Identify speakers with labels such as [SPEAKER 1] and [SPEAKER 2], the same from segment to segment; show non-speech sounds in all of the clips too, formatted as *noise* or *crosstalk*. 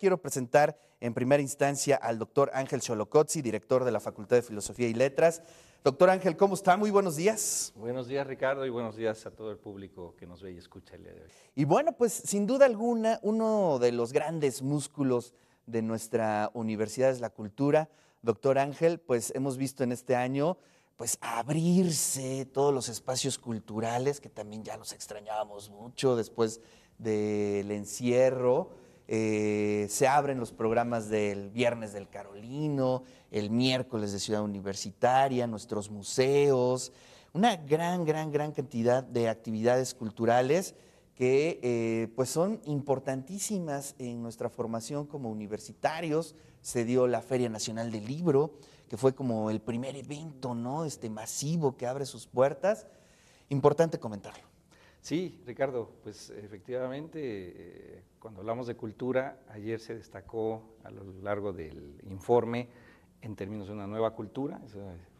[SPEAKER 1] Quiero presentar en primera instancia al doctor Ángel Cholocotzi, director de la Facultad de Filosofía y Letras. Doctor Ángel, ¿cómo está? Muy buenos días.
[SPEAKER 2] Buenos días, Ricardo, y buenos días a todo el público que nos ve y escucha el día de hoy.
[SPEAKER 1] Y bueno, pues sin duda alguna, uno de los grandes músculos de nuestra universidad es la cultura. Doctor Ángel, pues hemos visto en este año pues abrirse todos los espacios culturales, que también ya los extrañábamos mucho después del encierro. Eh, se abren los programas del viernes del Carolino, el miércoles de Ciudad Universitaria, nuestros museos, una gran, gran, gran cantidad de actividades culturales que eh, pues son importantísimas en nuestra formación como universitarios. Se dio la Feria Nacional del Libro, que fue como el primer evento ¿no? este masivo que abre sus puertas. Importante comentarlo.
[SPEAKER 2] Sí, Ricardo, pues efectivamente, eh, cuando hablamos de cultura, ayer se destacó a lo largo del informe en términos de una nueva cultura,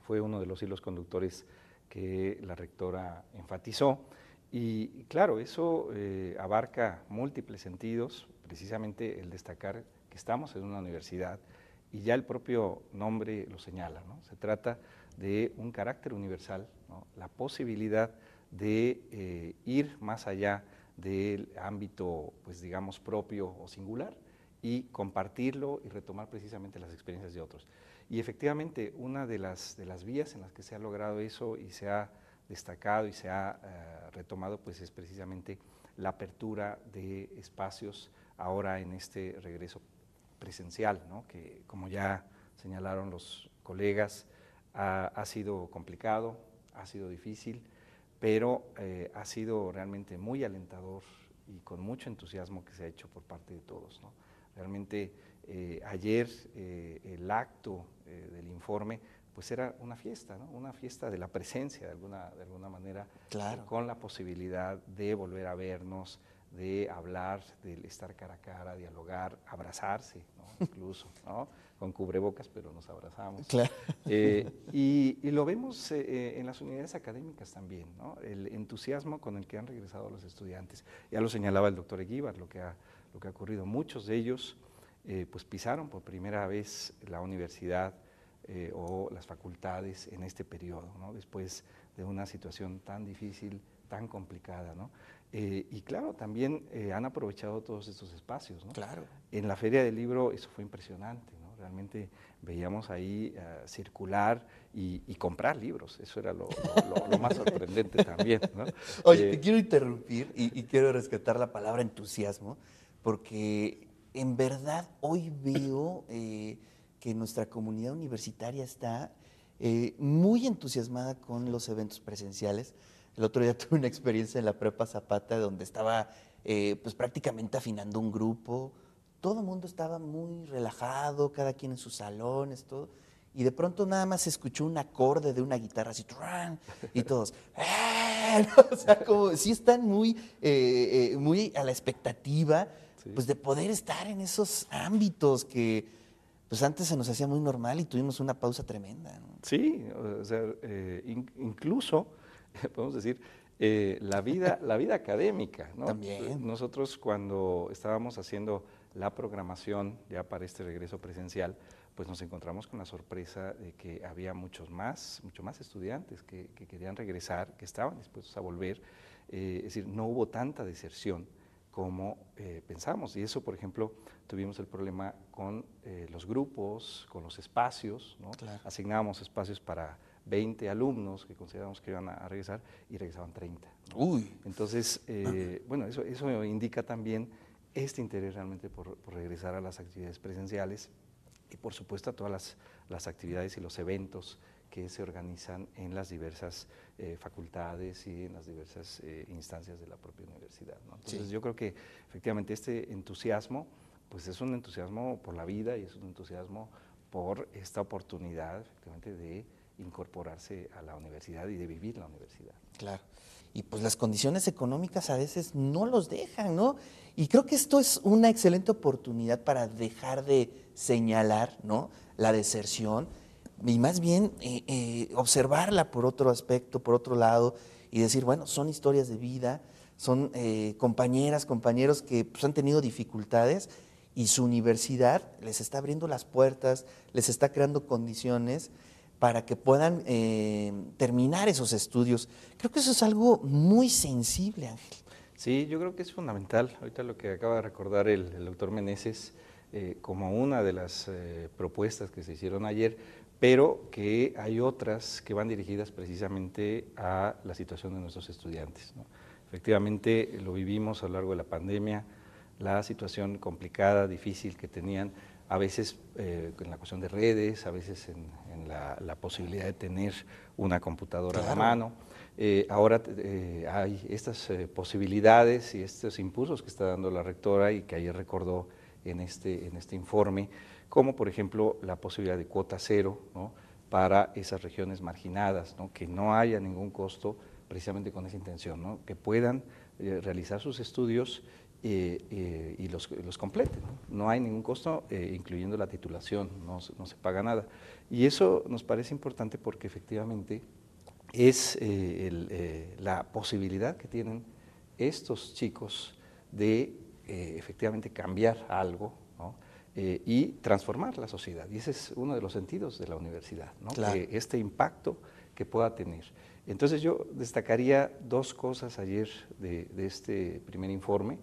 [SPEAKER 2] fue uno de los hilos conductores que la rectora enfatizó. Y claro, eso eh, abarca múltiples sentidos, precisamente el destacar que estamos en una universidad y ya el propio nombre lo señala, ¿no? Se trata de un carácter universal, ¿no? la posibilidad de eh, ir más allá del ámbito, pues digamos, propio o singular y compartirlo y retomar precisamente las experiencias de otros. Y efectivamente, una de las, de las vías en las que se ha logrado eso y se ha destacado y se ha eh, retomado, pues es precisamente la apertura de espacios ahora en este regreso presencial, ¿no? que como ya señalaron los colegas, ha sido complicado, ha sido difícil, pero eh, ha sido realmente muy alentador y con mucho entusiasmo que se ha hecho por parte de todos. Realmente eh, ayer eh, el acto del informe pues era una fiesta, una fiesta de la presencia de alguna, de alguna manera, con la posibilidad de volver a vernos, de hablar, de estar cara a cara, dialogar, abrazarse, *laughs* incluso. ¿no? con cubrebocas, pero nos abrazamos. Eh, y, lo vemos eh, eh, en las unidades académicas también, ¿no? el entusiasmo con el que han regresado los estudiantes. Ya lo señalaba el doctor Eguíbar, lo que ha, lo que ha ocurrido. Muchos de ellos pues pisaron por primera vez la universidad o las facultades en este periodo, ¿no? después de una situación tan difícil, tan complicada. ¿no? y claro, también han aprovechado todos estos espacios. ¿no?
[SPEAKER 1] Claro.
[SPEAKER 2] En la Feria del Libro eso fue impresionante realmente veíamos ahí eh, circular y, comprar libros, eso era lo, más *laughs* sorprendente también.
[SPEAKER 1] Oye, te eh, quiero interrumpir y, quiero rescatar la palabra entusiasmo, porque en verdad hoy veo eh, que nuestra comunidad universitaria está muy entusiasmada con los eventos presenciales. El otro día *laughs* tuve una experiencia en la Prepa Zapata donde estaba pues prácticamente afinando un grupo, todo el mundo estaba muy relajado, cada quien en sus salones, todo. Y de pronto nada más se escuchó un acorde de una guitarra así, y todos, *laughs* ¡Eh! o sea, como si están muy, eh, eh, muy a la expectativa, pues de poder estar en esos ámbitos que, pues antes se nos hacía muy normal y tuvimos una pausa tremenda.
[SPEAKER 2] Sí, o sea, incluso, *laughs* podemos decir, la, vida, *laughs* la vida académica, ¿no?
[SPEAKER 1] También.
[SPEAKER 2] Nosotros cuando estábamos haciendo la programación ya para este regreso presencial, pues nos encontramos con la sorpresa de que había muchos más, mucho más estudiantes que, querían regresar, que estaban dispuestos a volver. Eh, es decir, no hubo tanta deserción como eh, pensamos. Y eso, por ejemplo, tuvimos el problema con eh, los grupos, con los espacios. ¿no? Asignábamos espacios para 20 alumnos que consideramos que iban a, regresar y regresaban 30.
[SPEAKER 1] Uy.
[SPEAKER 2] Entonces, bueno, eso, eso indica también este interés realmente por, regresar a las actividades presenciales y por supuesto a todas las, actividades y los eventos que se organizan en las diversas eh, facultades y en las diversas eh, instancias de la propia universidad. Entonces yo creo que efectivamente este entusiasmo pues es un entusiasmo por la vida y es un entusiasmo por esta oportunidad efectivamente de incorporarse a la universidad y de vivir la universidad.
[SPEAKER 1] Claro. Y pues las condiciones económicas a veces no los dejan, ¿no? Y creo que esto es una excelente oportunidad para dejar de señalar, ¿no? La deserción y más bien eh, eh, observarla por otro aspecto, por otro lado, y decir, bueno, son historias de vida, son eh, compañeras, compañeros que pues, han tenido dificultades y su universidad les está abriendo las puertas, les está creando condiciones para que puedan eh, terminar esos estudios. Creo que eso es algo muy sensible, Ángel.
[SPEAKER 2] Sí, yo creo que es fundamental. Ahorita lo que acaba de recordar el, doctor Meneses eh, como una de las eh, propuestas que se hicieron ayer, pero que hay otras que van dirigidas precisamente a la situación de nuestros estudiantes. Efectivamente, lo vivimos a lo largo de la pandemia, la situación complicada, difícil que tenían, a veces eh, en la cuestión de redes, a veces en, la, posibilidad de tener una computadora a la mano. Eh, ahora eh, hay estas posibilidades y estos impulsos que está dando la rectora y que ayer recordó en este, en este informe, como por ejemplo la posibilidad de cuota cero para esas regiones marginadas, que no haya ningún costo precisamente con esa intención, que puedan realizar sus estudios eh, eh, y los, los completen. ¿no? hay ningún costo, eh, incluyendo la titulación, no, no, se paga nada. Y eso nos parece importante porque efectivamente es la posibilidad que tienen estos chicos de efectivamente cambiar algo y transformar la sociedad. Y ese es uno de los sentidos de la universidad, ¿no? este impacto que pueda tener. Entonces yo destacaría dos cosas ayer de, de este primer informe.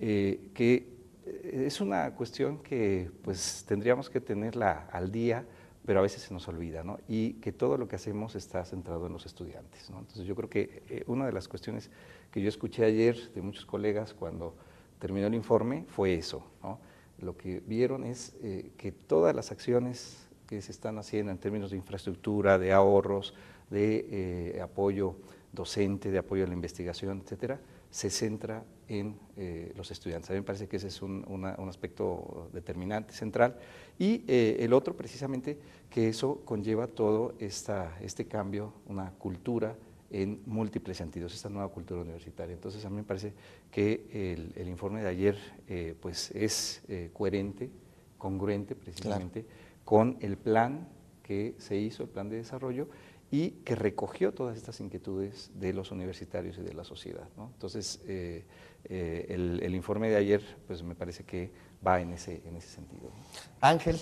[SPEAKER 2] Eh, que eh, es una cuestión que pues tendríamos que tenerla al día, pero a veces se nos olvida, ¿no? Y que todo lo que hacemos está centrado en los estudiantes, ¿no? Entonces yo creo que eh, una de las cuestiones que yo escuché ayer de muchos colegas cuando terminó el informe fue eso, ¿no? Lo que vieron es que todas las acciones que se están haciendo en términos de infraestructura, de ahorros, de apoyo docente, de apoyo a la investigación, etcétera, se centra en eh, los estudiantes. A mí me parece que ese es un, aspecto determinante, central. Y eh, el otro, precisamente, que eso conlleva todo esta, este cambio, una cultura en múltiples sentidos, esta nueva cultura universitaria. Entonces, a mí me parece que el, informe de ayer eh, pues es coherente, congruente precisamente con el plan que se hizo, el plan de desarrollo, y que recogió todas estas inquietudes de los universitarios y de la sociedad. Entonces, eh, eh, el, informe de ayer, pues me parece que va en ese, en ese sentido.
[SPEAKER 1] Ángel,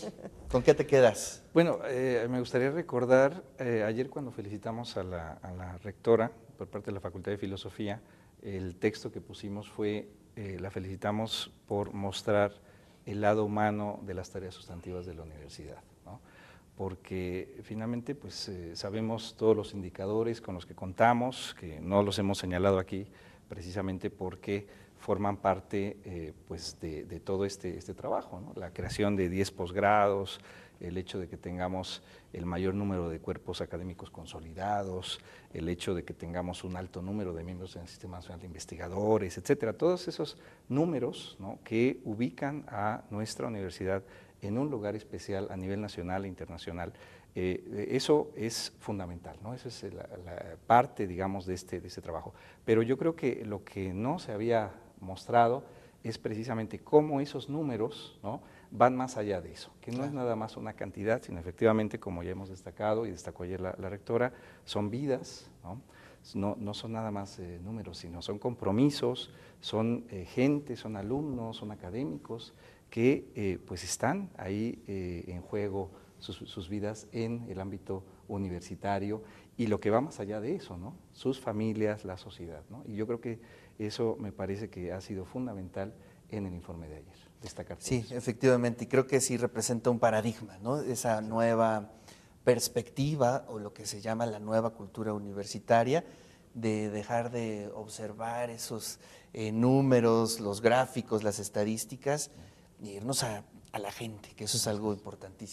[SPEAKER 1] ¿con qué te quedas?
[SPEAKER 2] Bueno, eh, me gustaría recordar, ayer cuando felicitamos a la, a la, rectora por parte de la Facultad de Filosofía, el texto que pusimos fue, la felicitamos por mostrar el lado humano de las tareas sustantivas de la universidad porque finalmente pues, eh, sabemos todos los indicadores con los que contamos, que no los hemos señalado aquí precisamente porque forman parte eh, pues de, todo este, este trabajo, la creación de 10 posgrados, el hecho de que tengamos el mayor número de cuerpos académicos consolidados, el hecho de que tengamos un alto número de miembros del Sistema Nacional de Investigadores, etcétera, todos esos números que ubican a nuestra universidad en un lugar especial a nivel nacional e internacional. Eh, eso es fundamental, ¿no? Esa es la, parte, digamos, de este, de este trabajo. Pero yo creo que lo que no se había mostrado es precisamente cómo esos números ¿no? van más allá de eso, que no es nada más una cantidad, sino efectivamente, como ya hemos destacado y destacó ayer la, rectora, son vidas, ¿no? No, son nada más eh, números, sino son compromisos, son eh, gente, son alumnos, son académicos, que eh, pues están ahí en juego sus, vidas en el ámbito universitario y lo que va más allá de eso, ¿no? sus familias, la sociedad. ¿no? Y yo creo que eso me parece que ha sido fundamental en el informe de ayer, destacar.
[SPEAKER 1] Sí, efectivamente, y creo que sí representa un paradigma, ¿no? esa nueva perspectiva o lo que se llama la nueva cultura universitaria, de dejar de observar esos eh, números, los gráficos, las estadísticas, y irnos a, a la gente, que eso es algo importantísimo.